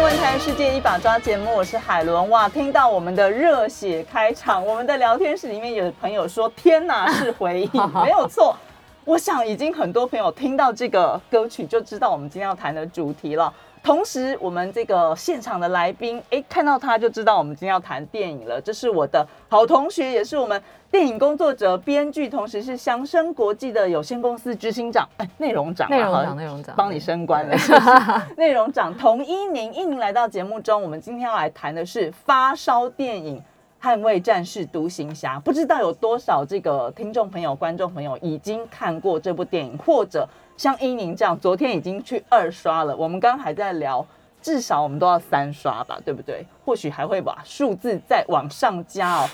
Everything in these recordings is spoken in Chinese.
新闻台世界一把抓节目，我是海伦。哇，听到我们的热血开场，我们的聊天室里面有朋友说：“天哪，是回忆，没有错。”我想已经很多朋友听到这个歌曲就知道我们今天要谈的主题了。同时，我们这个现场的来宾，哎，看到他就知道我们今天要谈电影了。这是我的好同学，也是我们电影工作者、编剧，同时是祥生国际的有限公司执行长，哎，内容长，内容长，内容长，帮你升官了。内容长童一宁，一宁来到节目中，我们今天要来谈的是发烧电影《捍卫战士独行侠》。不知道有多少这个听众朋友、观众朋友已经看过这部电影，或者。像一宁这样，昨天已经去二刷了。我们刚刚还在聊，至少我们都要三刷吧，对不对？或许还会把数字再往上加哦。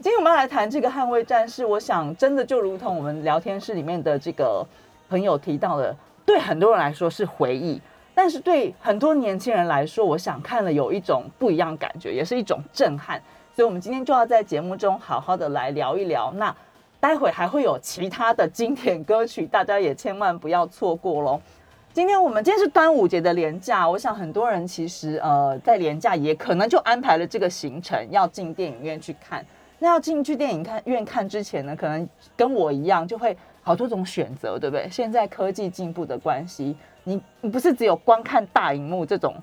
今天我们要来谈这个《捍卫战士》，我想真的就如同我们聊天室里面的这个朋友提到的，对很多人来说是回忆，但是对很多年轻人来说，我想看了有一种不一样感觉，也是一种震撼。所以，我们今天就要在节目中好好的来聊一聊。那。待会还会有其他的经典歌曲，大家也千万不要错过喽。今天我们今天是端午节的连假，我想很多人其实呃在连假也可能就安排了这个行程，要进电影院去看。那要进去电影看院看之前呢，可能跟我一样就会好多种选择，对不对？现在科技进步的关系，你你不是只有观看大荧幕这种，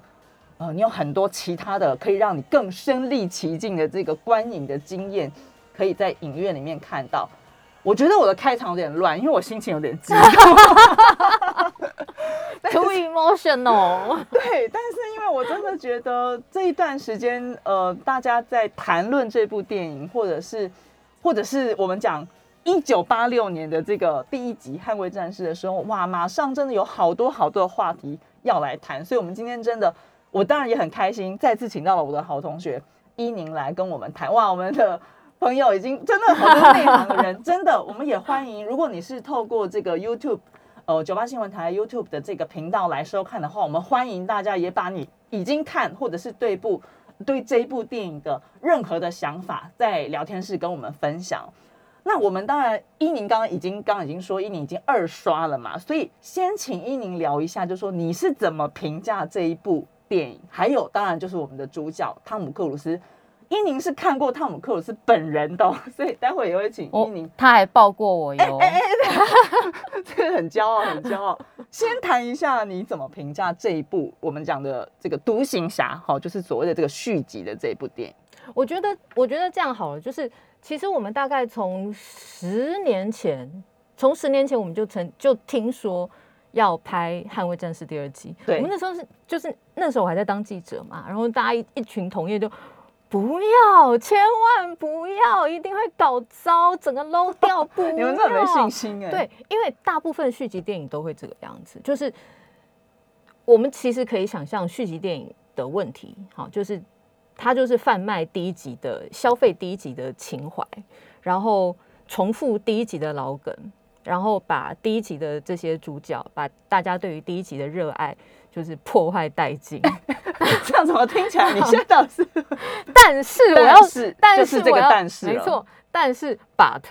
呃，你有很多其他的可以让你更身历其境的这个观影的经验，可以在影院里面看到。我觉得我的开场有点乱，因为我心情有点激动，too emotional。对，但是因为我真的觉得这一段时间，呃，大家在谈论这部电影，或者是，或者是我们讲一九八六年的这个第一集《捍卫战士》的时候，哇，马上真的有好多好多的话题要来谈，所以我们今天真的，我当然也很开心，再次请到了我的好同学伊宁来跟我们谈。哇，我们的。朋友已经真的很多内行的人，真的，我们也欢迎。如果你是透过这个 YouTube，呃，九八新闻台 YouTube 的这个频道来收看的话，我们欢迎大家也把你已经看或者是对部对这一部电影的任何的想法，在聊天室跟我们分享。那我们当然，一宁刚刚已经刚刚已经说，一宁已经二刷了嘛，所以先请一宁聊一下，就说你是怎么评价这一部电影？还有，当然就是我们的主角汤姆克鲁斯。一宁是看过汤姆克鲁斯本人的，所以待会也会请伊宁。他还抱过我哟，哎哎哎，这个很骄傲，很骄傲。先谈一下你怎么评价这一部我们讲的这个《独行侠》好，就是所谓的这个续集的这一部电影。我觉得，我觉得这样好了，就是其实我们大概从十年前，从十年前我们就曾就听说要拍《捍卫战士》第二集。对，我们那时候是就是那时候我还在当记者嘛，然后大家一一群同业就。不要，千万不要，一定会搞糟，整个漏掉。不要，你们很没信心哎。对，因为大部分续集电影都会这个样子，就是我们其实可以想象续集电影的问题，好，就是它就是贩卖第一集的消费第一集的情怀，然后重复第一集的老梗，然后把第一集的这些主角，把大家对于第一集的热爱，就是破坏殆尽。这样怎么听起来？你现在倒是，但是我要是，但是就是这个但是，没错，但是 but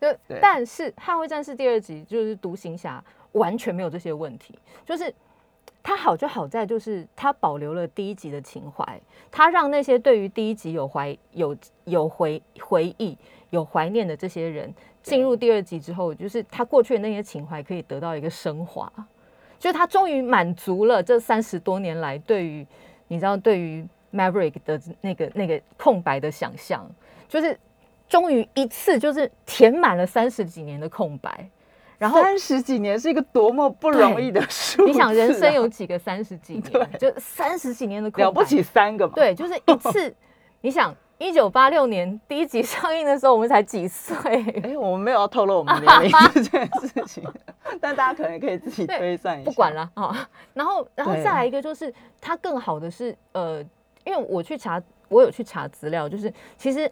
就但是《捍卫战士》第二集就是独行侠完全没有这些问题，就是。它好就好在就是它保留了第一集的情怀，它让那些对于第一集有怀有有回回忆有怀念的这些人进入第二集之后，就是他过去的那些情怀可以得到一个升华，就是他终于满足了这三十多年来对于你知道对于 Maverick 的那个那个空白的想象，就是终于一次就是填满了三十几年的空白。然后三十几年是一个多么不容易的数、啊、你想人生有几个三十几年？就三十几年的空白，了不起三个嘛？对，就是一次。你想，一九八六年第一集上映的时候，我们才几岁？哎，我们没有要透露我们年龄这件事情，但大家可能可以自己推算一下。不管了啊。然后，然后再来一个，就是它更好的是，呃，因为我去查，我有去查资料，就是其实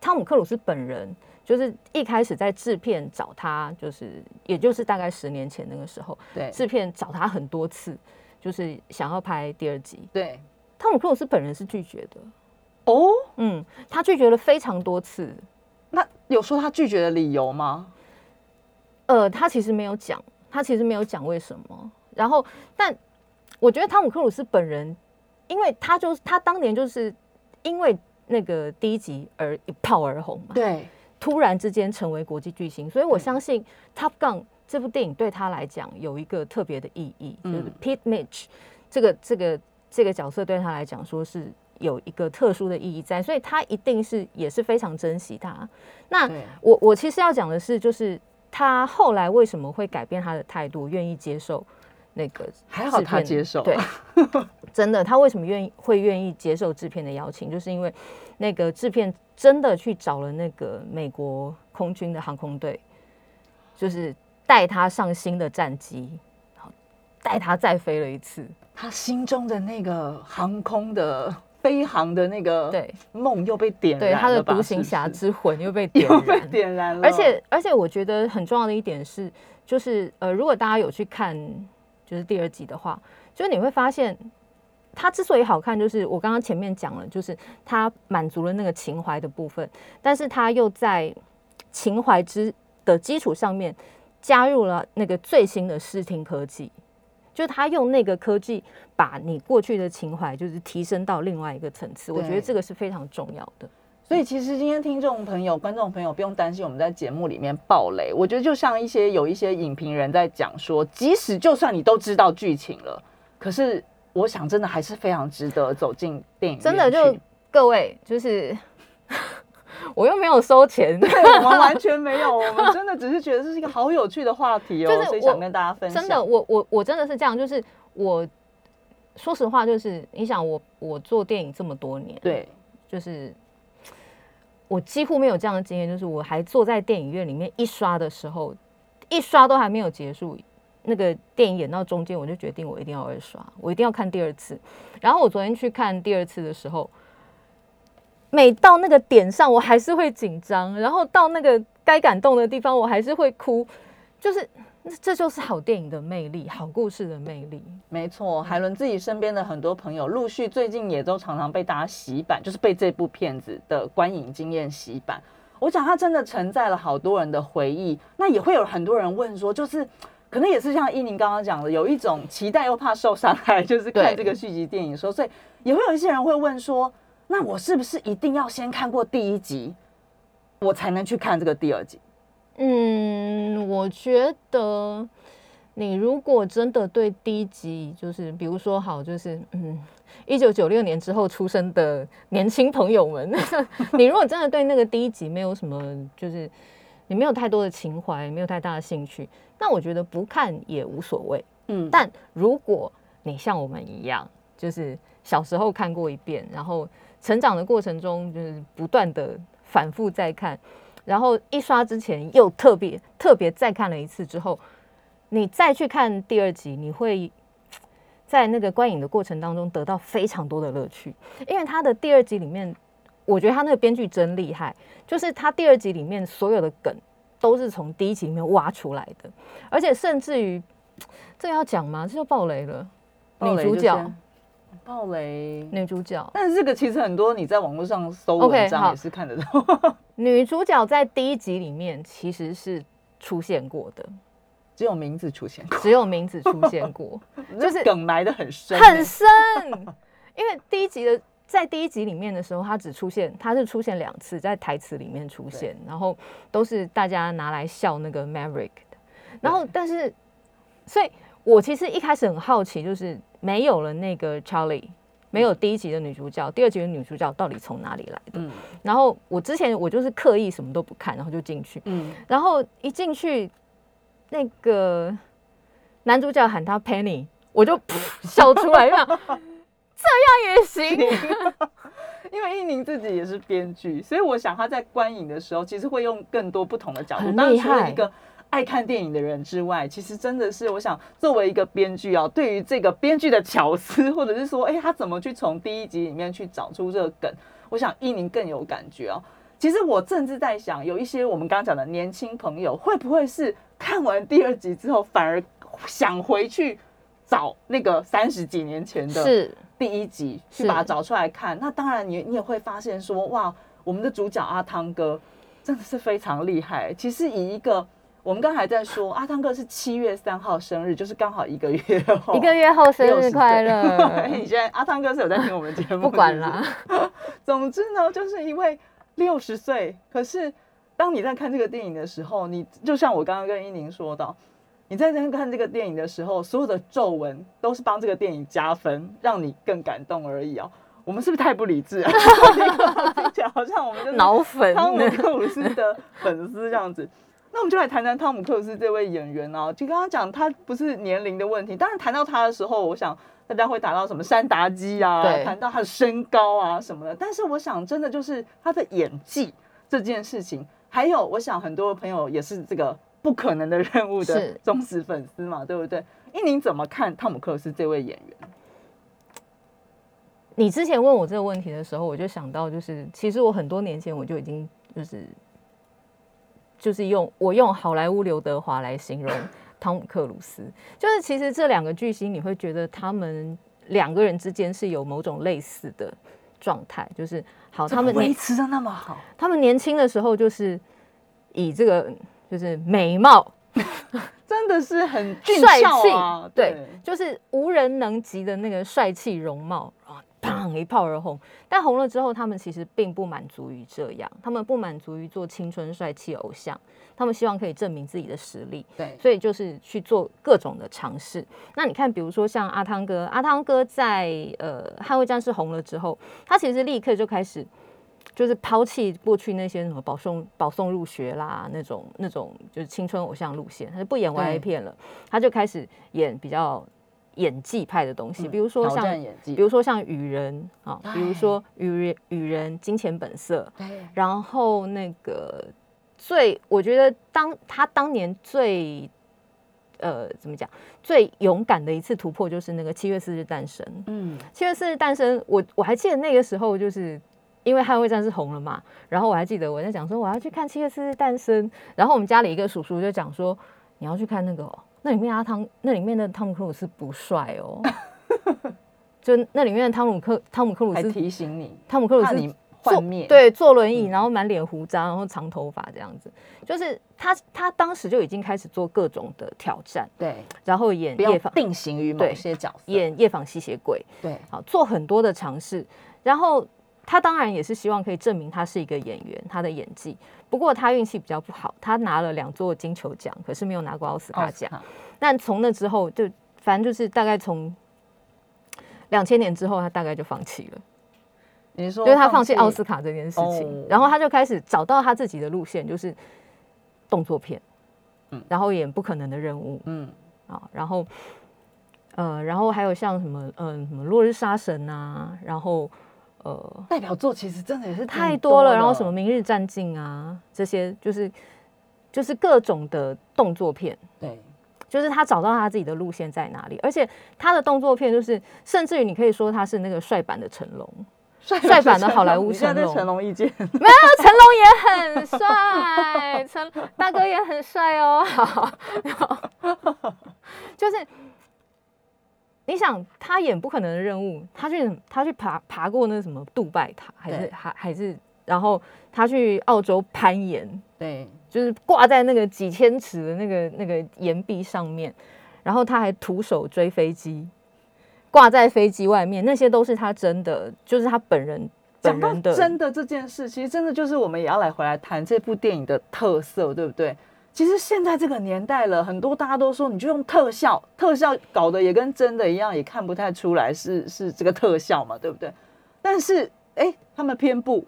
汤姆克鲁斯本人。就是一开始在制片找他，就是也就是大概十年前那个时候，对，制片找他很多次，就是想要拍第二集。对，汤姆克鲁斯本人是拒绝的。哦，嗯，他拒绝了非常多次。那有说他拒绝的理由吗？呃，他其实没有讲，他其实没有讲为什么。然后，但我觉得汤姆克鲁斯本人，因为他就是他当年就是因为那个第一集而一炮而红嘛。对。突然之间成为国际巨星，所以我相信《Top Gun》这部电影对他来讲有一个特别的意义，嗯、就是 Pete Mitch 这个这个这个角色对他来讲说是有一个特殊的意义在，所以他一定是也是非常珍惜他。那我我其实要讲的是，就是他后来为什么会改变他的态度，愿意接受那个还好他接受，对，真的他为什么愿意会愿意接受制片的邀请，就是因为那个制片。真的去找了那个美国空军的航空队，就是带他上新的战机，带他再飞了一次。他心中的那个航空的飞航的那个对梦又被点燃了，对他的独行侠之魂又被点燃，又被点燃了。而且而且我觉得很重要的一点是，就是呃，如果大家有去看就是第二集的话，就是你会发现。它之所以好看，就是我刚刚前面讲了，就是它满足了那个情怀的部分，但是它又在情怀之的基础上面加入了那个最新的视听科技，就是它用那个科技把你过去的情怀就是提升到另外一个层次，我觉得这个是非常重要的。所以其实今天听众朋友、观众朋友不用担心我们在节目里面爆雷，我觉得就像一些有一些影评人在讲说，即使就算你都知道剧情了，可是。我想，真的还是非常值得走进电影。真的，就各位，就是我又没有收钱，对，我们完全没有，我们真的只是觉得这是一个好有趣的话题哦，所以想跟大家分享。真的，我我我真的是这样，就是我说实话，就是你想我我做电影这么多年，对，就是我几乎没有这样的经验，就是我还坐在电影院里面一刷的时候，一刷都还没有结束。那个电影演到中间，我就决定我一定要二刷，我一定要看第二次。然后我昨天去看第二次的时候，每到那个点上，我还是会紧张；然后到那个该感动的地方，我还是会哭。就是这就是好电影的魅力，好故事的魅力。没错，海伦自己身边的很多朋友，陆续最近也都常常被大家洗版，就是被这部片子的观影经验洗版。我想，它真的承载了好多人的回忆。那也会有很多人问说，就是。可能也是像依宁刚刚讲的，有一种期待又怕受伤害，就是看这个续集电影说，所以也会有一些人会问说，那我是不是一定要先看过第一集，我才能去看这个第二集？嗯，我觉得你如果真的对第一集，就是比如说好，就是嗯，一九九六年之后出生的年轻朋友们，你如果真的对那个第一集没有什么，就是。你没有太多的情怀，没有太大的兴趣，那我觉得不看也无所谓。嗯，但如果你像我们一样，就是小时候看过一遍，然后成长的过程中就是不断的反复再看，然后一刷之前又特别特别再看了一次之后，你再去看第二集，你会在那个观影的过程当中得到非常多的乐趣，因为他的第二集里面，我觉得他那个编剧真厉害，就是他第二集里面所有的梗都是从第一集里面挖出来的，而且甚至于这个要讲吗？这就爆雷了，女主角爆雷，女主角，但是这个其实很多你在网络上搜文章也是看得到，okay, 女主角在第一集里面其实是出现过的。只有名字出现过，只有名字出现过，就是梗埋的很深，很深。因为第一集的在第一集里面的时候，她只出现，她是出现两次，在台词里面出现，然后都是大家拿来笑那个 Maverick 的。然后，但是，所以我其实一开始很好奇，就是没有了那个 Charlie，没有第一集的女主角，第二集的女主角到底从哪里来的？嗯。然后我之前我就是刻意什么都不看，然后就进去，嗯。然后一进去。那个男主角喊他 Penny，我就笑出来，这样也行。因为伊宁自己也是编剧，所以我想他在观影的时候，其实会用更多不同的角度。当然，除了一个爱看电影的人之外，其实真的是，我想作为一个编剧啊，对于这个编剧的巧思，或者是说，哎，他怎么去从第一集里面去找出这个梗，我想伊宁更有感觉啊。其实我甚至在想，有一些我们刚刚讲的年轻朋友，会不会是？看完第二集之后，反而想回去找那个三十几年前的第一集，去把它找出来看。那当然你，你你也会发现说，哇，我们的主角阿汤哥真的是非常厉害。其实以一个我们刚才在说，阿汤哥是七月三号生日，就是刚好一个月后，一个月后生日快乐。你现在阿汤哥是有在听我们节目？不管了。总之呢，就是因为六十岁，可是。当你在看这个电影的时候，你就像我刚刚跟伊宁说到，你在看这个电影的时候，所有的皱纹都是帮这个电影加分，让你更感动而已哦。我们是不是太不理智了？听起来好像我们就是脑粉汤姆克鲁斯的粉丝这样子。那我们就来谈谈汤姆克鲁斯这位演员哦。就刚刚讲他不是年龄的问题，当然谈到他的时候，我想大家会谈到什么山达基啊，谈到他的身高啊什么的。但是我想，真的就是他的演技这件事情。还有，我想很多朋友也是这个不可能的任务的忠实粉丝嘛，对不对？一宁怎么看汤姆克鲁斯这位演员？你之前问我这个问题的时候，我就想到，就是其实我很多年前我就已经就是就是用我用好莱坞刘德华来形容汤姆克鲁斯，就是其实这两个巨星，你会觉得他们两个人之间是有某种类似的状态，就是。好，他们维持的那么好。他们年轻的时候就是以这个就是美貌，真的是很帅气、啊，对，就是无人能及的那个帅气容貌啊，砰一炮而红。但红了之后，他们其实并不满足于这样，他们不满足于做青春帅气偶像。他们希望可以证明自己的实力，对，所以就是去做各种的尝试。那你看，比如说像阿汤哥，阿汤哥在呃《捍卫战士》红了之后，他其实立刻就开始就是抛弃过去那些什么保送保送入学啦那种那种就是青春偶像路线，他就不演 YA 片了，他就开始演比较演技派的东西，嗯、比如说像比如说像雨人啊，比如说雨人雨人金钱本色，然后那个。最我觉得当他当年最呃怎么讲最勇敢的一次突破就是那个七月四日诞生。嗯，七月四日诞生，我我还记得那个时候就是因为捍卫战士红了嘛，然后我还记得我在讲说我要去看七月四日诞生，然后我们家里一个叔叔就讲说你要去看那个、哦，那里面阿汤那里面的汤姆克鲁斯不帅哦，就那里面的汤姆克汤姆克鲁斯提醒你汤姆克鲁斯。幻灭，对，坐轮椅，然后满脸胡渣，然后长头发这样子，就是他，他当时就已经开始做各种的挑战，对，然后演夜访，定型于某些角色，演夜访吸血鬼，对，好，做很多的尝试，然后他当然也是希望可以证明他是一个演员，他的演技，不过他运气比较不好，他拿了两座金球奖，可是没有拿过奥斯卡奖，但从那之后，就反正就是大概从两千年之后，他大概就放弃了。你说，就是他放弃奥斯卡这件事情，哦，然后他就开始找到他自己的路线，就是动作片，嗯，然后演不可能的任务，嗯，啊，然后，呃，然后还有像什么，嗯，什么落日杀神啊，然后，呃，代表作其实真的也是太多了，然后什么明日战记啊，这些就是就是各种的动作片，对，就是他找到他自己的路线在哪里，而且他的动作片就是，甚至于你可以说他是那个帅版的成龙，帅版的好莱坞成龙。对成龙。意见。没有，成龙也很帅，成大哥也很帅哦。好 就是你想他演不可能的任务，他去他去爬爬过那什么杜拜塔，还是还还是，然后他去澳洲攀岩，对。就是挂在那个几千尺的那个那个岩壁上面，然后他还徒手追飞机，挂在飞机外面，那些都是他真的，就是他本人本人的真的这件事，其实真的就是我们也要来回来谈这部电影的特色，对不对？其实现在这个年代了，很多大家都说，你就用特效，特效搞得也跟真的一样，也看不太出来是是这个特效嘛，对不对？但是哎，他们偏不，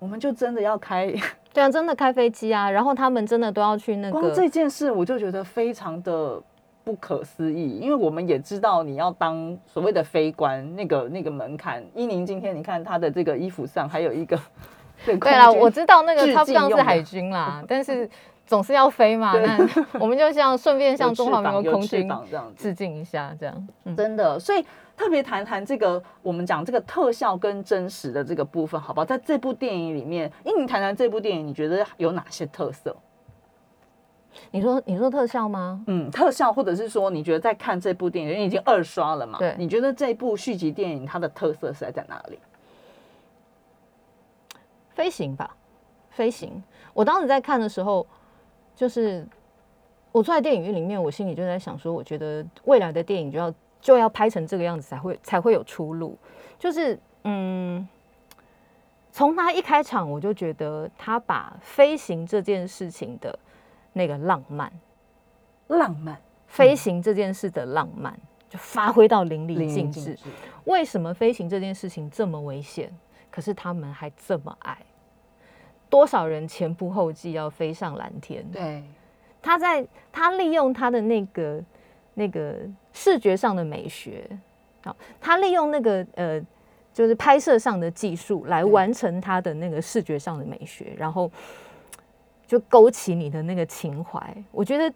我们就真的要开。对啊，真的开飞机啊，然后他们真的都要去那个。光这件事我就觉得非常的不可思议，因为我们也知道你要当所谓的飞官，那个那个门槛。伊宁今天你看他的这个衣服上还有一个。对啦，我知道那个他不像是海军啦，但是总是要飞嘛。那 我们就像顺便向中华民国空军致敬一下，这样。嗯、真的，所以。特别谈谈这个，我们讲这个特效跟真实的这个部分，好不好？在这部电影里面，因为你谈谈这部电影，你觉得有哪些特色？你说你说特效吗？嗯，特效，或者是说你觉得在看这部电影，因为已经二刷了嘛？对，你觉得这部续集电影它的特色是在在哪里？飞行吧，飞行。我当时在看的时候，就是我坐在电影院里面，我心里就在想说，我觉得未来的电影就要。就要拍成这个样子才会才会有出路，就是嗯，从他一开场我就觉得他把飞行这件事情的那个浪漫，浪漫飞行这件事的浪漫就发挥到淋漓尽致。为什么飞行这件事情这么危险，可是他们还这么爱？多少人前仆后继要飞上蓝天？对，他在他利用他的那个那个。视觉上的美学，好，他利用那个呃，就是拍摄上的技术来完成他的那个视觉上的美学，然后就勾起你的那个情怀。我觉得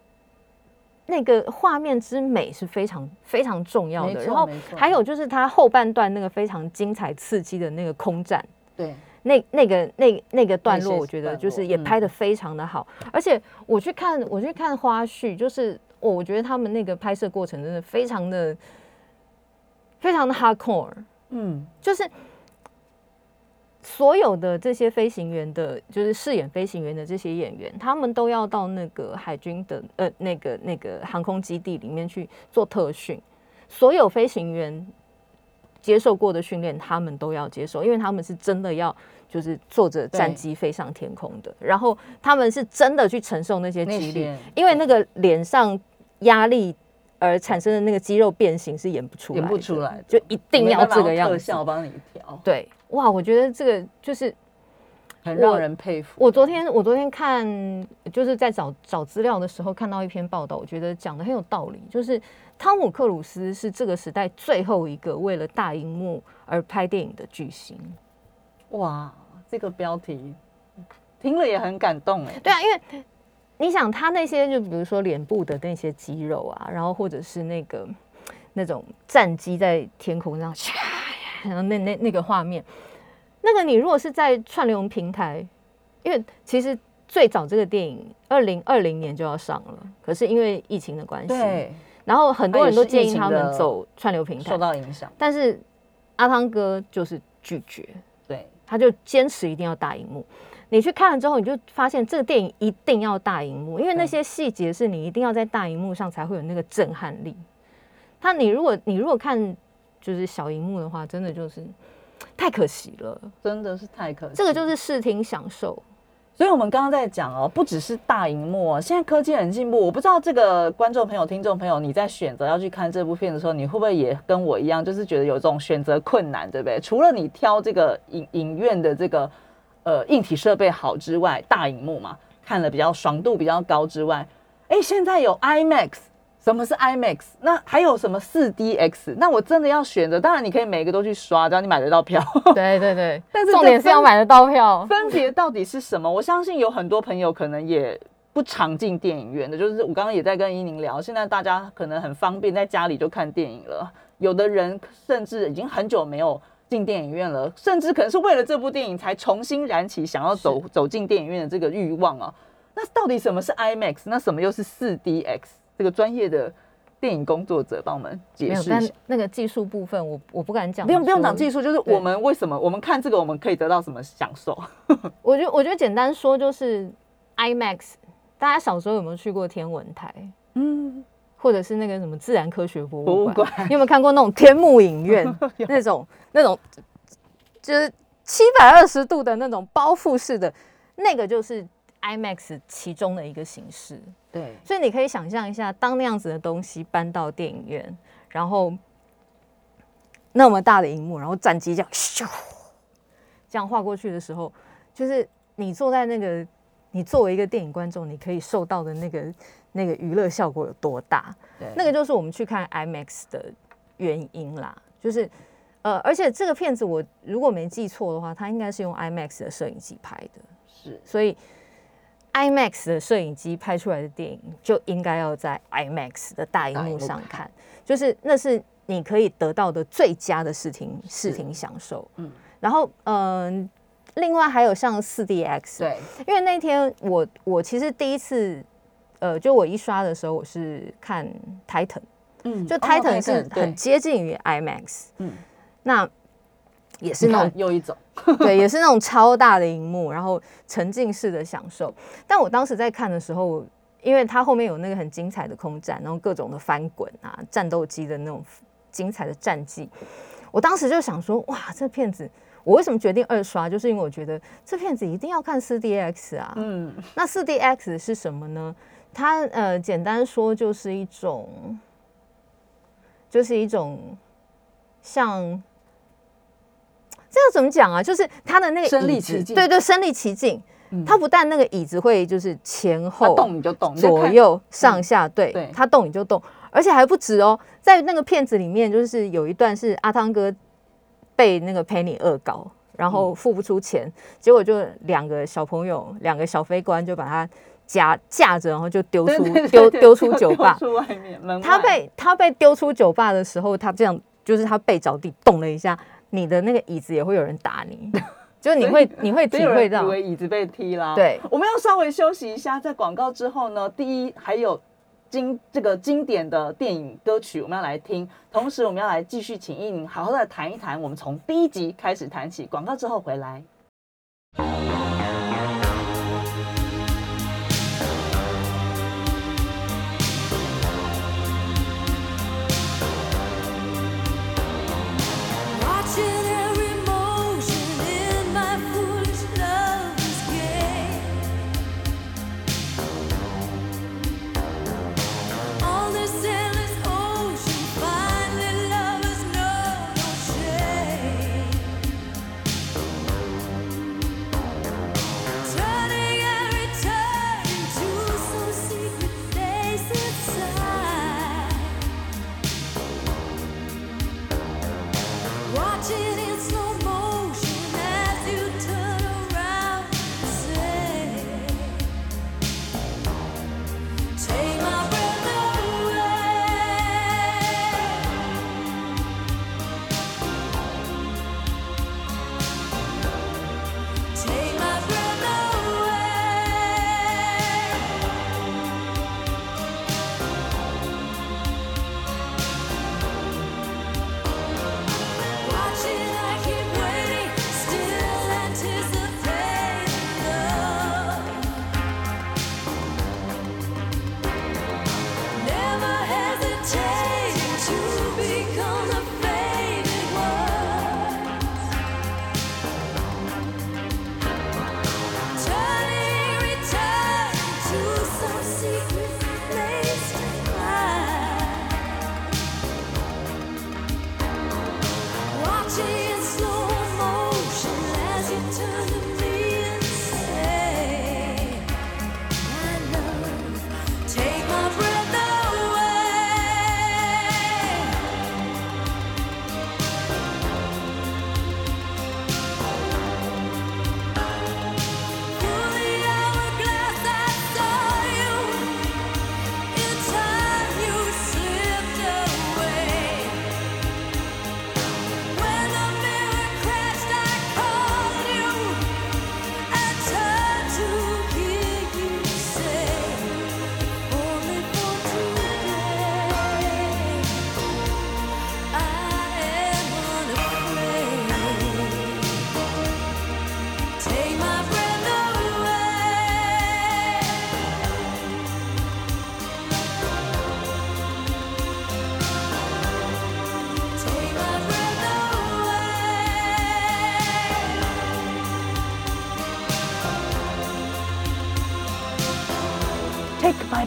那个画面之美是非常非常重要的。然后还有就是他后半段那个非常精彩刺激的那个空战，对，那那个那那个段落，我觉得就是也拍的非常的好。而且我去看我去看花絮，就是。哦，我觉得他们那个拍摄过程真的非常的、非常的 hardcore。嗯，就是所有的这些飞行员的，就是饰演飞行员的这些演员，他们都要到那个海军的呃那个那个航空基地里面去做特训。所有飞行员接受过的训练，他们都要接受，因为他们是真的要。就是坐着战机飞上天空的，然后他们是真的去承受那些激励，因为那个脸上压力而产生的那个肌肉变形是演不出来，演不出来，就一定要这个样子。特效帮你调，对，哇，我觉得这个就是很让人佩服。我昨天我昨天看就是在找找资料的时候看到一篇报道，我觉得讲的很有道理，就是汤姆克鲁斯是这个时代最后一个为了大荧幕而拍电影的巨星。哇，这个标题听了也很感动哎。对啊，因为你想他那些，就比如说脸部的那些肌肉啊，然后或者是那个那种战机在天空上，然后那那那个画面，那个你如果是在串流平台，因为其实最早这个电影二零二零年就要上了，可是因为疫情的关系，然后很多人都建议他们走串流平台，受到影响，但是阿汤哥就是拒绝。他就坚持一定要大荧幕，你去看了之后，你就发现这个电影一定要大荧幕，因为那些细节是你一定要在大荧幕上才会有那个震撼力。他你如果你如果看就是小荧幕的话，真的就是太可惜了，真的是太可惜。这个就是视听享受。所以，我们刚刚在讲哦，不只是大荧幕哦，现在科技很进步。我不知道这个观众朋友、听众朋友，你在选择要去看这部片的时候，你会不会也跟我一样，就是觉得有这种选择困难，对不对？除了你挑这个影影院的这个呃硬体设备好之外，大荧幕嘛，看了比较爽度比较高之外，哎，现在有 IMAX。什么是 IMAX？那还有什么四 DX？那我真的要选择，当然你可以每个都去刷，只要你买得到票。对对对，但是重点是要买得到票。分别到底是什么？我相信有很多朋友可能也不常进电影院的，就是我刚刚也在跟依宁聊，现在大家可能很方便，在家里就看电影了。有的人甚至已经很久没有进电影院了，甚至可能是为了这部电影才重新燃起想要走走进电影院的这个欲望啊。那到底什么是 IMAX？那什么又是 4DX？这个专业的电影工作者帮我们解释一下。但那个技术部分我，我我不敢讲。不用不用讲技术，就是我们为什么我们看这个，我们可以得到什么享受？我觉得我觉得简单说就是 IMAX。大家小时候有没有去过天文台？嗯。或者是那个什么自然科学博物馆，你有没有看过那种天幕影院？那种那种就是七百二十度的那种包覆式的，那个就是 IMAX 其中的一个形式。对，所以你可以想象一下，当那样子的东西搬到电影院，然后那么大的荧幕，然后战机这样咻这样划过去的时候，就是你坐在那个，你作为一个电影观众，你可以受到的那个。那个娱乐效果有多大？对，那个就是我们去看 IMAX 的原因啦。就是，呃，而且这个片子我如果没记错的话，它应该是用 IMAX 的摄影机拍的。是，所以 IMAX 的摄影机拍出来的电影就应该要在 IMAX 的大荧幕上看。就是那是你可以得到的最佳的视听视听享受。嗯，然后嗯、呃，另外还有像 4DX，对，因为那天我我其实第一次。呃，就我一刷的时候，我是看 Titan，嗯，就 Titan 是很接近于 IMAX，嗯，那也是那种 又一种，对，也是那种超大的荧幕，然后沉浸式的享受。但我当时在看的时候，因为它后面有那个很精彩的空战，然后各种的翻滚啊，战斗机的那种精彩的战绩，我当时就想说，哇，这片子。我为什么决定二刷？就是因为我觉得这片子一定要看四 D X 啊。嗯，那四 D X 是什么呢？它呃，简单说就是一种，就是一种像这个怎么讲啊？就是他的那个身临其境，对对，身临其境。他不但那个椅子会就是前后动你就动，左右上下，对，他动你就动，而且还不止哦，在那个片子里面，就是有一段是阿汤哥。被那个 Penny 恶搞，然后付不出钱，嗯、结果就两个小朋友，两个小飞官就把他夹架着，然后就丢出丢丢出酒吧。出外面，他被他被丢出酒吧的时候，他这样就是他背着地动了一下，你的那个椅子也会有人打你，就你会你会体会到，以为椅子被踢啦。对，我们要稍微休息一下，在广告之后呢，第一还有。经这个经典的电影歌曲，我们要来听。同时，我们要来继续请一宁好好的谈一谈。我们从第一集开始谈起，广告之后回来。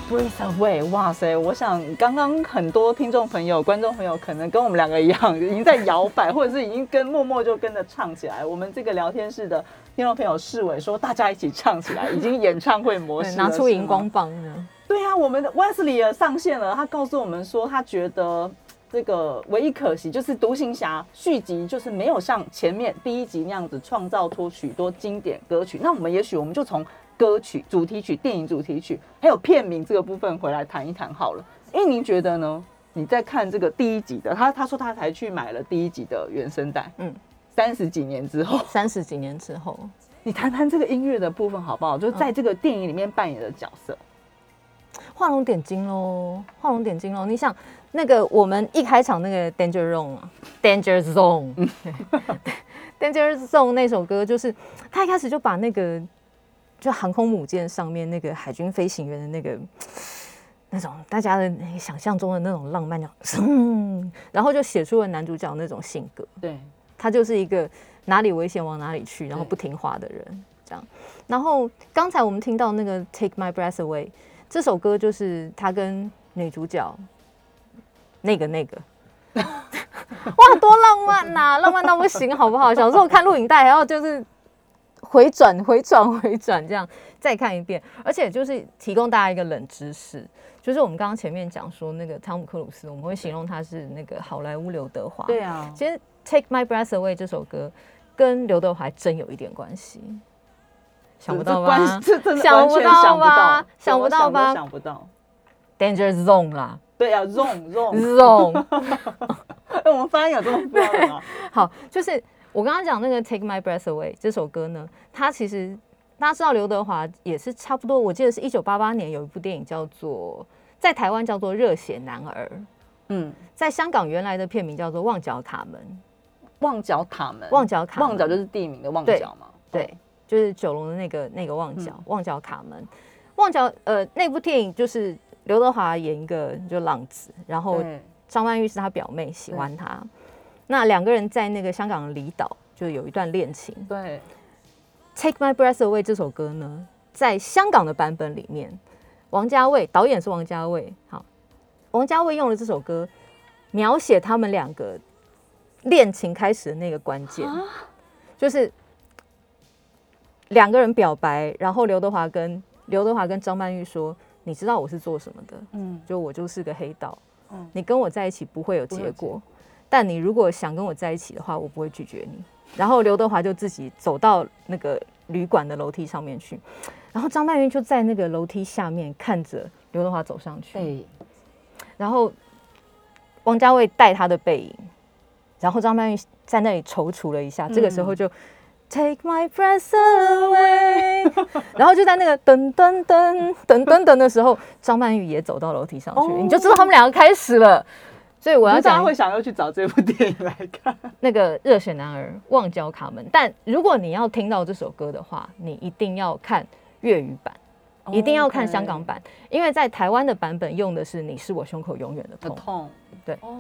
Away，哇塞！我想刚刚很多听众朋友、观众朋友可能跟我们两个一样，已经在摇摆，或者是已经跟默默就跟着唱起来。我们这个聊天室的听众朋友世伟说，大家一起唱起来，已经演唱会模式，拿出荧光棒呢。对啊，我们的 Wesley 也上线了，他告诉我们说，他觉得这个唯一可惜就是《独行侠》续集就是没有像前面第一集那样子创造出许多经典歌曲。那我们也许我们就从。歌曲主题曲、电影主题曲，还有片名这个部分回来谈一谈好了。因为，您觉得呢？你在看这个第一集的，他他说他才去买了第一集的原声带。嗯，三十几年之后，三十几年之后，你谈谈这个音乐的部分好不好？就是在这个电影里面扮演的角色，画龙点睛喽，画龙点睛喽。你想那个我们一开场那个 Danger Zone，Danger Zone，Danger Zone 那首歌，就是他一开始就把那个。就航空母舰上面那个海军飞行员的那个 那种大家的想象中的那种浪漫，嗯，然后就写出了男主角那种性格。对，他就是一个哪里危险往哪里去，然后不听话的人，这样。然后刚才我们听到那个《Take My Breath Away》这首歌，就是他跟女主角那个那个，哇，多浪漫呐，浪漫到不行，好不好？小时候看录影带还要就是。回转，回转，回转，这样再看一遍。而且就是提供大家一个冷知识，就是我们刚刚前面讲说那个汤姆克鲁斯，我们会形容他是那个好莱坞刘德华。对啊，其实《Take My Breath Away》这首歌跟刘德华真有一点关系。想不到吧？想不到吧？想不到吧？想不到。Danger Zone 啦。对啊，Zone Zone Zone。我们发音有这么标准吗？好，就是。我刚刚讲那个《Take My Breath Away》这首歌呢，它其实大家知道刘德华也是差不多，我记得是一九八八年有一部电影叫做在台湾叫做《热血男儿》，嗯，在香港原来的片名叫做《旺角卡门》。旺角卡门，旺角卡门，旺角就是地名的旺角嘛？对，对，就是九龙的那个那个旺角，嗯、旺角卡门。旺角呃，那部电影就是刘德华演一个就浪子，然后张曼玉是他表妹，喜欢他。那两个人在那个香港的离岛就有一段恋情。对，《Take My Breath Away》这首歌呢，在香港的版本里面，王家卫导演是王家卫。好，王家卫用了这首歌描写他们两个恋情开始的那个关键，就是两个人表白，然后刘德华跟刘德华跟张曼玉说：“你知道我是做什么的？嗯，就我就是个黑道。嗯，你跟我在一起不会有结果。”但你如果想跟我在一起的话，我不会拒绝你。然后刘德华就自己走到那个旅馆的楼梯上面去，然后张曼玉就在那个楼梯下面看着刘德华走上去。欸、然后王家卫带他的背影，然后张曼玉在那里踌躇了一下，嗯、这个时候就 Take my breath away，然后就在那个噔噔噔噔噔噔的时候，张曼玉也走到楼梯上去，哦、你就知道他们两个开始了。所以我要讲，大家会想要去找这部电影来看 那个《热血男儿》《旺角卡门》。但如果你要听到这首歌的话，你一定要看粤语版，一定要看香港版，因为在台湾的版本用的是“你是我胸口永远的痛”。痛，对。哦，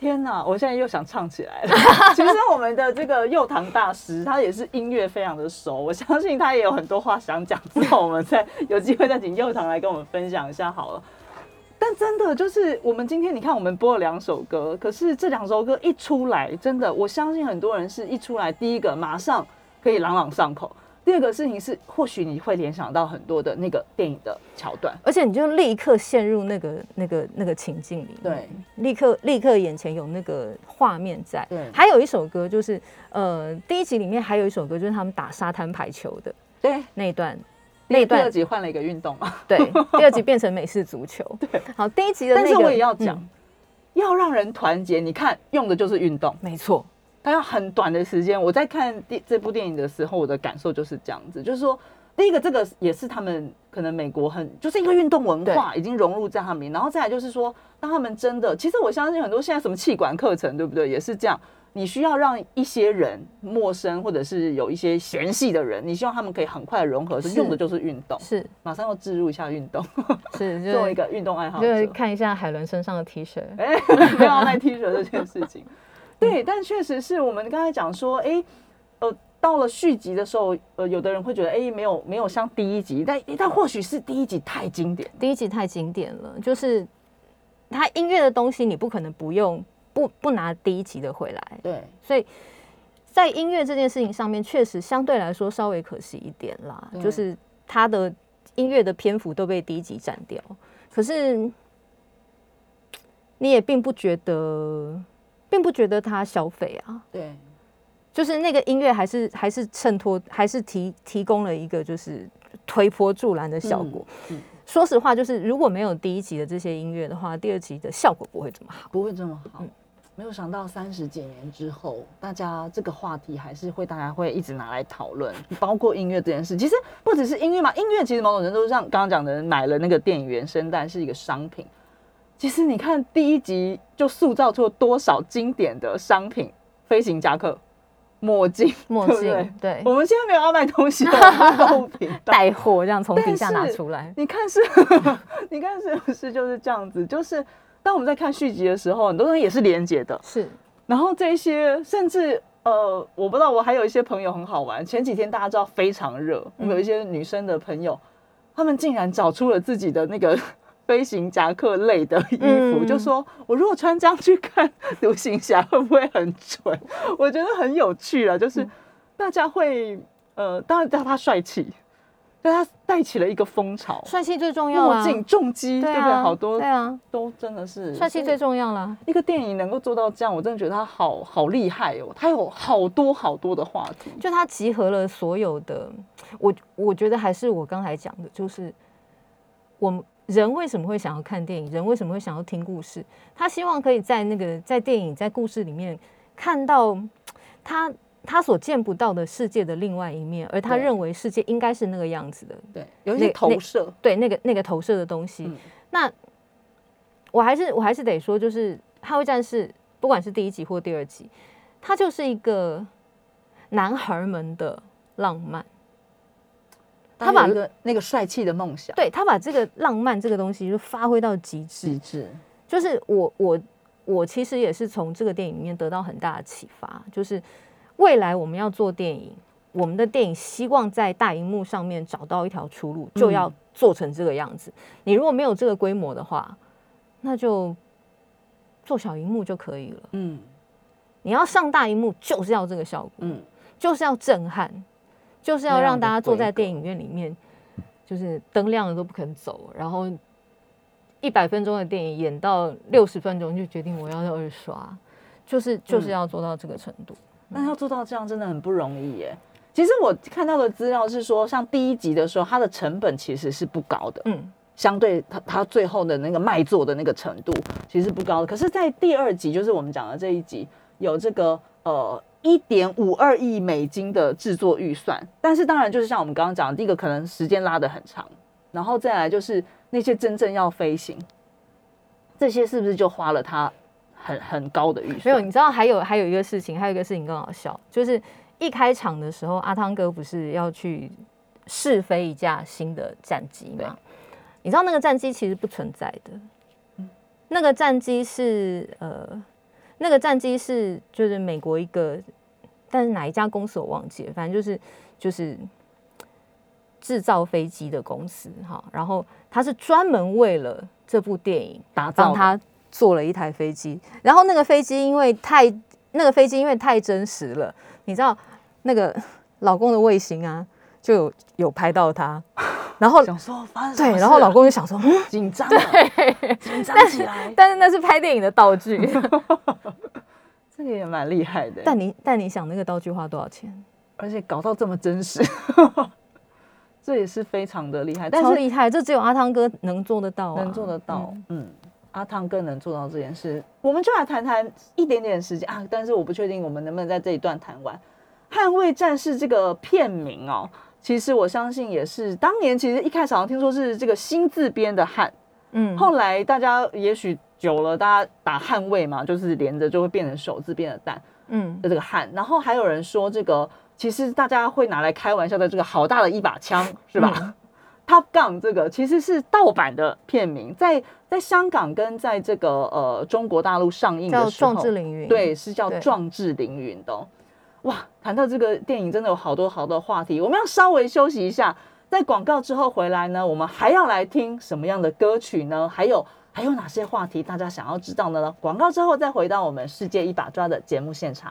天哪！我现在又想唱起来了。其实我们的这个幼堂大师，他也是音乐非常的熟，我相信他也有很多话想讲。之后我们再有机会再请幼堂来跟我们分享一下好了。但真的就是，我们今天你看，我们播了两首歌，可是这两首歌一出来，真的，我相信很多人是一出来，第一个马上可以朗朗上口，第二个事情是，或许你会联想到很多的那个电影的桥段，而且你就立刻陷入那个那个那个情境里，对，立刻立刻眼前有那个画面在。对，还有一首歌就是，呃，第一集里面还有一首歌就是他们打沙滩排球的，对，那一段。那第二集换了一个运动嘛？对，第二集变成美式足球。对，好，第一集的那个，但是我也要讲，嗯、要让人团结。你看，用的就是运动，没错。他要很短的时间。我在看第这部电影的时候，我的感受就是这样子，就是说，第一个，这个也是他们可能美国很就是一个运动文化已经融入在他们里，然后再来就是说，当他们真的，其实我相信很多现在什么气管课程，对不对？也是这样。你需要让一些人陌生，或者是有一些嫌隙的人，你希望他们可以很快的融合，是。用的就是运动，是。马上要置入一下运动，是 作为一个运动爱好者，就看一下海伦身上的 T 恤，哎，不要卖 T 恤这件事情，对，但确实是我们刚才讲说，哎，呃，到了续集的时候，呃，有的人会觉得，哎，没有没有像第一集，但但或许是第一集太经典，第一集太经典了，就是他音乐的东西，你不可能不用不不拿第一集的回来，对，所以在音乐这件事情上面，确实相对来说稍微可惜一点啦，就是他的音乐的篇幅都被第一集占掉，可是。你也并不觉得，并不觉得他消费啊？对，就是那个音乐还是还是衬托，还是提提供了一个就是推波助澜的效果。嗯嗯、说实话，就是如果没有第一集的这些音乐的话，第二集的效果不会这么好，不会这么好。嗯、没有想到三十几年之后，大家这个话题还是会大家会一直拿来讨论，包括音乐这件事。其实不只是音乐嘛，音乐其实某种程度上，刚刚讲的买了那个电影原声带是一个商品。其实你看第一集就塑造出了多少经典的商品，飞行夹克、墨镜、墨镜，对，对。我们现在没有要卖东西 的带货这样从底下拿出来。你看是，你看是不是就是这样子？就是当我们在看续集的时候，很多人也是连结的。是。然后这些甚至呃，我不知道，我还有一些朋友很好玩。前几天大家知道非常热，我们有一些女生的朋友，他们竟然找出了自己的那个。飞行夹克类的衣服，嗯、就说我如果穿这样去看独行侠，会不会很蠢？我觉得很有趣了，就是大家会呃，当然叫他帅气，但他带起了一个风潮。帅气最重要啊！墨镜、重击，对不对？好多对啊，都真的是帅气最重要了。一个电影能够做到这样，我真的觉得他好好厉害哦！他有好多好多的话题，就他集合了所有的。我我觉得还是我刚才讲的，就是我们。人为什么会想要看电影？人为什么会想要听故事？他希望可以在那个在电影在故事里面看到他他所见不到的世界的另外一面，而他认为世界应该是那个样子的。对，有一些投射，对那个那个投射的东西。嗯、那我还是我还是得说，就是《捍卫战士》，不管是第一集或第二集，它就是一个男孩们的浪漫。他把一个那个帅气的梦想，对，他把这个浪漫这个东西就发挥到极致。极致就是我我我其实也是从这个电影里面得到很大的启发，就是未来我们要做电影，我们的电影希望在大荧幕上面找到一条出路，就要做成这个样子。嗯、你如果没有这个规模的话，那就做小荧幕就可以了。嗯，你要上大荧幕就是要这个效果，嗯，就是要震撼。就是要让大家坐在电影院里面，就是灯亮了都不肯走，然后一百分钟的电影演到六十分钟就决定我要二刷，就是就是要做到这个程度。那要做到这样真的很不容易耶。其实我看到的资料是说，像第一集的时候，它的成本其实是不高的，嗯，相对它它最后的那个卖座的那个程度其实是不高的。可是，在第二集，就是我们讲的这一集，有这个呃。一点五二亿美金的制作预算，但是当然就是像我们刚刚讲的，第一个可能时间拉得很长，然后再来就是那些真正要飞行，这些是不是就花了他很很高的预算？没有，你知道还有还有一个事情，还有一个事情更好笑，就是一开场的时候，阿汤哥不是要去试飞一架新的战机吗？你知道那个战机其实不存在的，嗯、那个战机是呃。那个战机是就是美国一个，但是哪一家公司我忘记了，反正就是就是制造飞机的公司哈。然后他是专门为了这部电影打造，他做了一台飞机。然后那个飞机因为太那个飞机因为太真实了，你知道那个老公的卫星啊，就有有拍到他。然后想说对，然后老公就想说 紧张，对，紧张起来。但是那是拍电影的道具，这个也蛮厉害的。但你但你想那个道具花多少钱？而且搞到这么真实，这也是非常的厉害。超厉害，这只有阿汤哥能做得到，能做得到。嗯，阿汤更能做到这件事，我们就来谈谈一点点时间啊。但是我不确定我们能不能在这一段谈完《捍卫战士》这个片名哦。其实我相信也是，当年其实一开始好像听说是这个新字边的捍，嗯，后来大家也许久了，大家打捍卫嘛，就是连着就会变成手字边的蛋，嗯，的这个捍。然后还有人说这个，其实大家会拿来开玩笑的这个好大的一把枪，是吧？嗯，Top Gun 这个其实是盗版的片名，在在香港跟在这个呃中国大陆上映的时候，壮志凌云，对，是叫壮志凌云的。哇，谈到这个电影，真的有好多好多话题。我们要稍微休息一下，在广告之后回来呢，我们还要来听什么样的歌曲呢？还有还有哪些话题大家想要知道的呢？广告之后再回到我们世界一把抓的节目现场。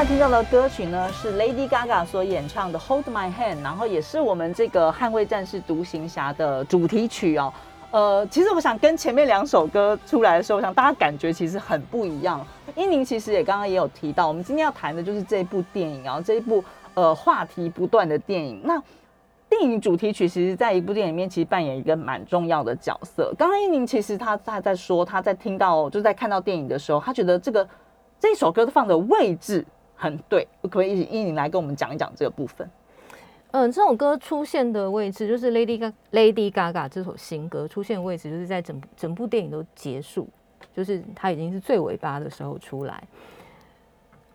在听到的歌曲呢，是 Lady Gaga 所演唱的《Hold My Hand》，然后也是我们这个《捍卫战士独行侠》的主题曲哦。呃，其实我想跟前面两首歌出来的时候，我想大家感觉其实很不一样。英宁其实也刚刚也有提到，我们今天要谈的就是这部电影，然后这一部呃话题不断的电影。那电影主题曲其实在一部电影里面其实扮演一个蛮重要的角色。刚刚英宁其实他他在说，他在听到就在看到电影的时候，他觉得这个。这首歌放的位置很对，可不可以一宁来跟我们讲一讲这个部分？嗯、这首歌出现的位置就是 Lady Ga Lady Gaga 这首新歌出现的位置，就是在整整部电影都结束，就是它已经是最尾巴的时候出来。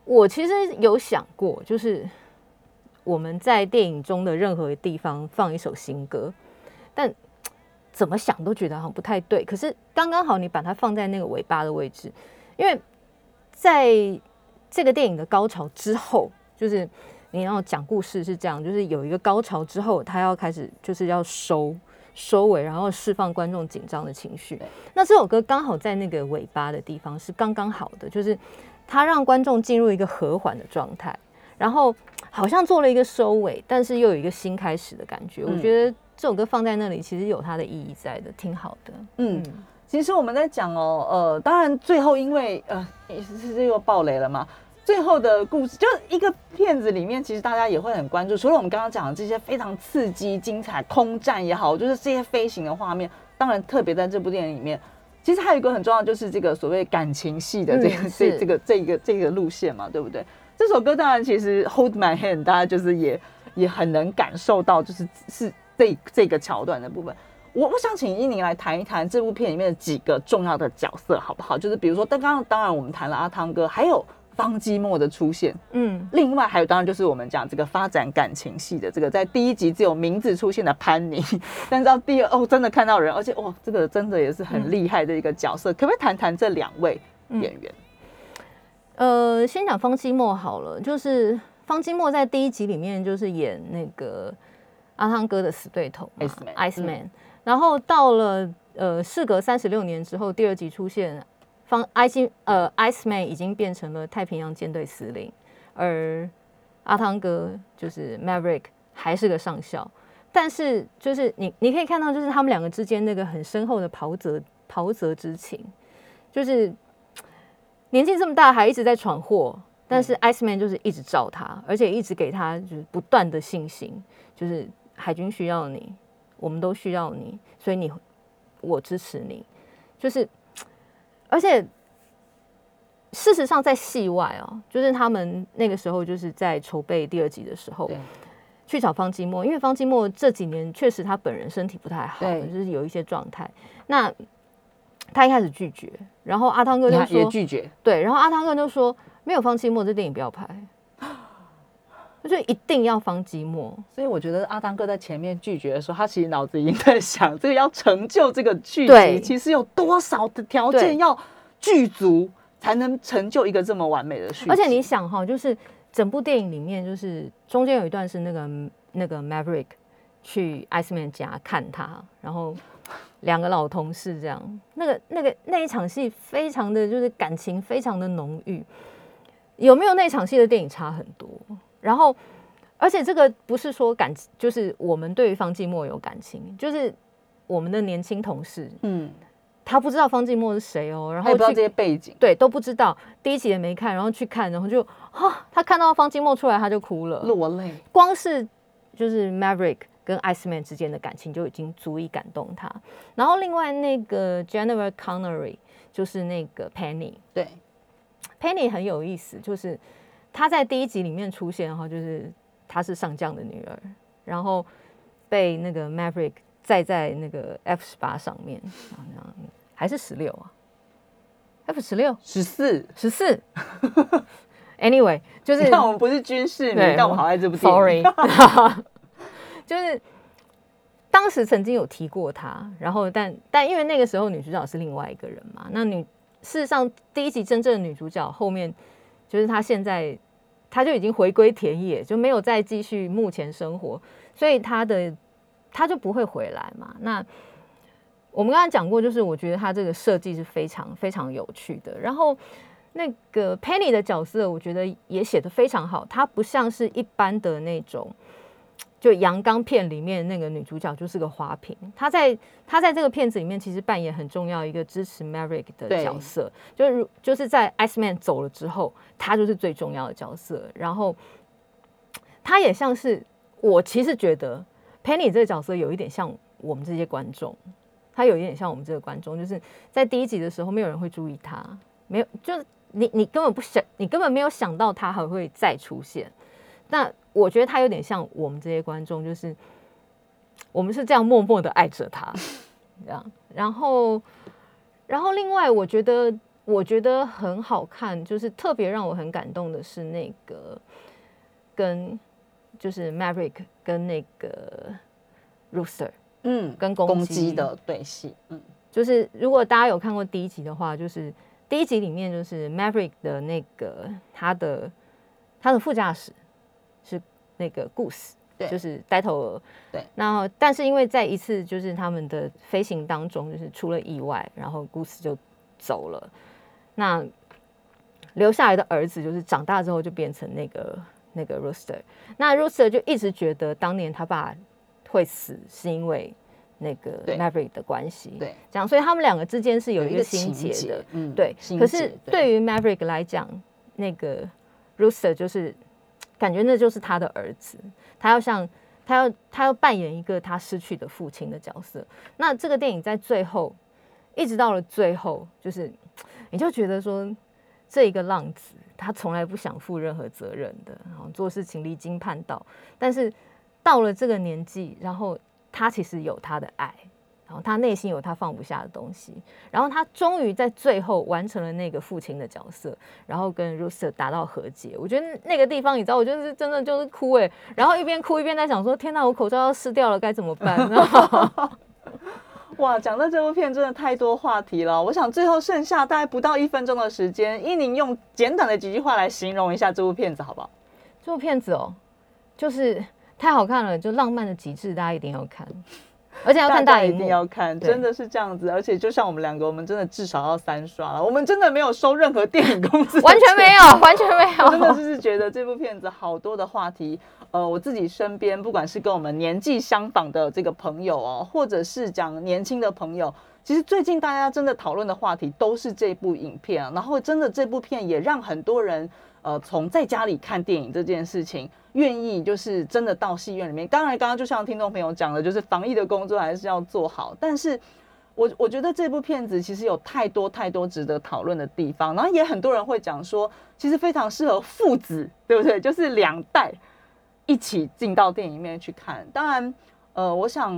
我其实有想过，就是我们在电影中的任何地方放一首新歌，但怎么想都觉得好像不太对。可是刚刚好，你把它放在那个尾巴的位置，因为。在这个电影的高潮之后，就是你要讲故事是这样，就是有一个高潮之后，他要开始就是要收收尾，然后释放观众紧张的情绪。那这首歌刚好在那个尾巴的地方是刚刚好的，就是它让观众进入一个和缓的状态，然后好像做了一个收尾，但是又有一个新开始的感觉。我觉得这首歌放在那里其实有它的意义在的，挺好的。嗯。其实我们在讲哦，呃，当然最后因为呃，是是又爆雷了嘛。最后的故事，就一个片子里面，其实大家也会很关注。除了我们刚刚讲的这些非常刺激、精彩空战也好，就是这些飞行的画面。当然，特别在这部电影里面，其实还有一个很重要，就是这个所谓感情戏的这个、嗯、这这个这个这个路线嘛，对不对？这首歌当然其实 Hold My Hand，大家就是也也很能感受到，就是是这这个桥段的部分。我我想请伊宁来谈一谈这部片里面的几个重要的角色，好不好？就是比如说，但刚刚当然我们谈了阿汤哥，还有。方基墨的出现，嗯，另外还有当然就是我们讲这个发展感情戏的这个，在第一集只有名字出现的潘妮，但是到第二哦，真的看到人，而且哦，这个真的也是很厉害的一个角色，嗯、可不可以谈谈这两位演员？嗯、呃，先讲方基墨好了，就是方基墨在第一集里面就是演那个阿汤哥的死对头 Iceman，Iceman，、嗯、然后到了呃，事隔三十六年之后，第二集出现。方艾金呃，Iceman 已经变成了太平洋舰队司令，而阿汤哥就是 Maverick 还是个上校。但是就是你你可以看到，就是他们两个之间那个很深厚的袍泽袍泽之情，就是 年纪这么大还一直在闯祸，但是 Iceman 就是一直罩他，而且一直给他就是不断的信心，就是海军需要你，我们都需要你，所以你我支持你，就是。而且，事实上，在戏外哦，就是他们那个时候就是在筹备第二集的时候，去找方季莫，因为方季莫这几年确实他本人身体不太好，就是有一些状态。那他一开始拒绝，然后阿汤哥就说拒绝，对，然后阿汤哥就说没有方季莫，这电影不要拍。就一定要方寂寞，所以我觉得阿汤哥在前面拒绝的时候，他其实脑子已经在想，这个要成就这个剧集，其实有多少的条件要具足，才能成就一个这么完美的剧。而且你想哈，就是整部电影里面，就是中间有一段是那个那个 Maverick 去 Iceman 家看他，然后两个老同事这样，那个那个那一场戏非常的就是感情非常的浓郁，有没有那场戏的电影差很多？然后，而且这个不是说感，就是我们对于方基墨有感情，就是我们的年轻同事，嗯，他不知道方基墨是谁哦，然后不知道这些背景，对，都不知道，第一集也没看，然后去看，然后就啊，他看到方基墨出来，他就哭了，落泪。光是就是 Maverick 跟 Iceman 之间的感情就已经足以感动他。然后另外那个 Jennifer Connerly 就是那个 Penny，对，Penny 很有意思，就是。她在第一集里面出现哈，就是她是上将的女儿，然后被那个 Maverick 载在那个 F 十八上面，还是十六啊？F 十六、十四、十四。Anyway，就是但我们不是军事迷，但我们好爱这部电影。Sorry，就是当时曾经有提过她，然后但但因为那个时候女主角是另外一个人嘛，那女事实上第一集真正的女主角后面就是她现在。他就已经回归田野，就没有再继续目前生活，所以他的他就不会回来嘛。那我们刚才讲过，就是我觉得他这个设计是非常非常有趣的。然后那个 Penny 的角色，我觉得也写得非常好，他不像是一般的那种。就阳刚片里面那个女主角就是个花瓶，她在她在这个片子里面其实扮演很重要一个支持 Maverick 的角色，就是就是在 Iceman 走了之后，她就是最重要的角色。然后她也像是我其实觉得 Penny 这个角色有一点像我们这些观众，她有一点像我们这个观众，就是在第一集的时候没有人会注意她，没有就是你你根本不想，你根本没有想到她还会再出现，那。我觉得他有点像我们这些观众，就是 我们是这样默默的爱着他，这样。然后，然后另外，我觉得我觉得很好看，就是特别让我很感动的是那个跟就是 Maverick 跟那个 Rooster，嗯，跟公鸡的对戏，嗯，就是如果大家有看过第一集的话，就是第一集里面就是 Maverick 的那个他的他的副驾驶。那个 Goose，对，就是呆头鹅。对，然后但是因为在一次就是他们的飞行当中，就是出了意外，然后 Goose 就走了。那留下来的儿子就是长大之后就变成那个那个 Rooster。那 Rooster 就一直觉得当年他爸会死是因为那个 Maverick 的关系。对，这样，所以他们两个之间是有一个心结的。嗯，对。可是对于 Maverick 来讲，那个。Rooster 就是感觉那就是他的儿子，他要像他要他要扮演一个他失去的父亲的角色。那这个电影在最后，一直到了最后，就是你就觉得说，这一个浪子他从来不想负任何责任的，然后做事情离经叛道，但是到了这个年纪，然后他其实有他的爱。然后他内心有他放不下的东西，然后他终于在最后完成了那个父亲的角色，然后跟 Rooster 达到和解。我觉得那个地方，你知道，我就是真的就是哭哎，然后一边哭一边在想说：天哪，我口罩要湿掉了，该怎么办呢？哇，讲到这部片真的太多话题了。我想最后剩下大概不到一分钟的时间，依宁用简短的几句话来形容一下这部片子，好不好？这部片子哦，就是太好看了，就浪漫的极致，大家一定要看。而且要看大，大家一定要看，真的是这样子。而且就像我们两个，我们真的至少要三刷了。我们真的没有收任何电影公司，完全没有，完全没有。真的就是觉得这部片子好多的话题。呃，我自己身边不管是跟我们年纪相仿的这个朋友哦，或者是讲年轻的朋友，其实最近大家真的讨论的话题都是这部影片啊。然后真的这部片也让很多人。呃，从在家里看电影这件事情，愿意就是真的到戏院里面。当然，刚刚就像听众朋友讲的，就是防疫的工作还是要做好。但是我我觉得这部片子其实有太多太多值得讨论的地方。然后也很多人会讲说，其实非常适合父子，对不对？就是两代一起进到电影里面去看。当然，呃，我想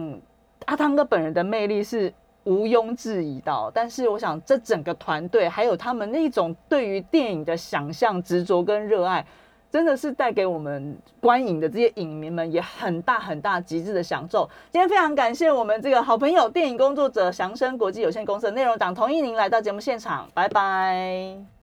阿汤哥本人的魅力是。毋庸置疑到，但是我想这整个团队还有他们那种对于电影的想象、执着跟热爱，真的是带给我们观影的这些影迷们也很大很大极致的享受。今天非常感谢我们这个好朋友电影工作者祥生国际有限公司的内容党，同意您来到节目现场，拜拜。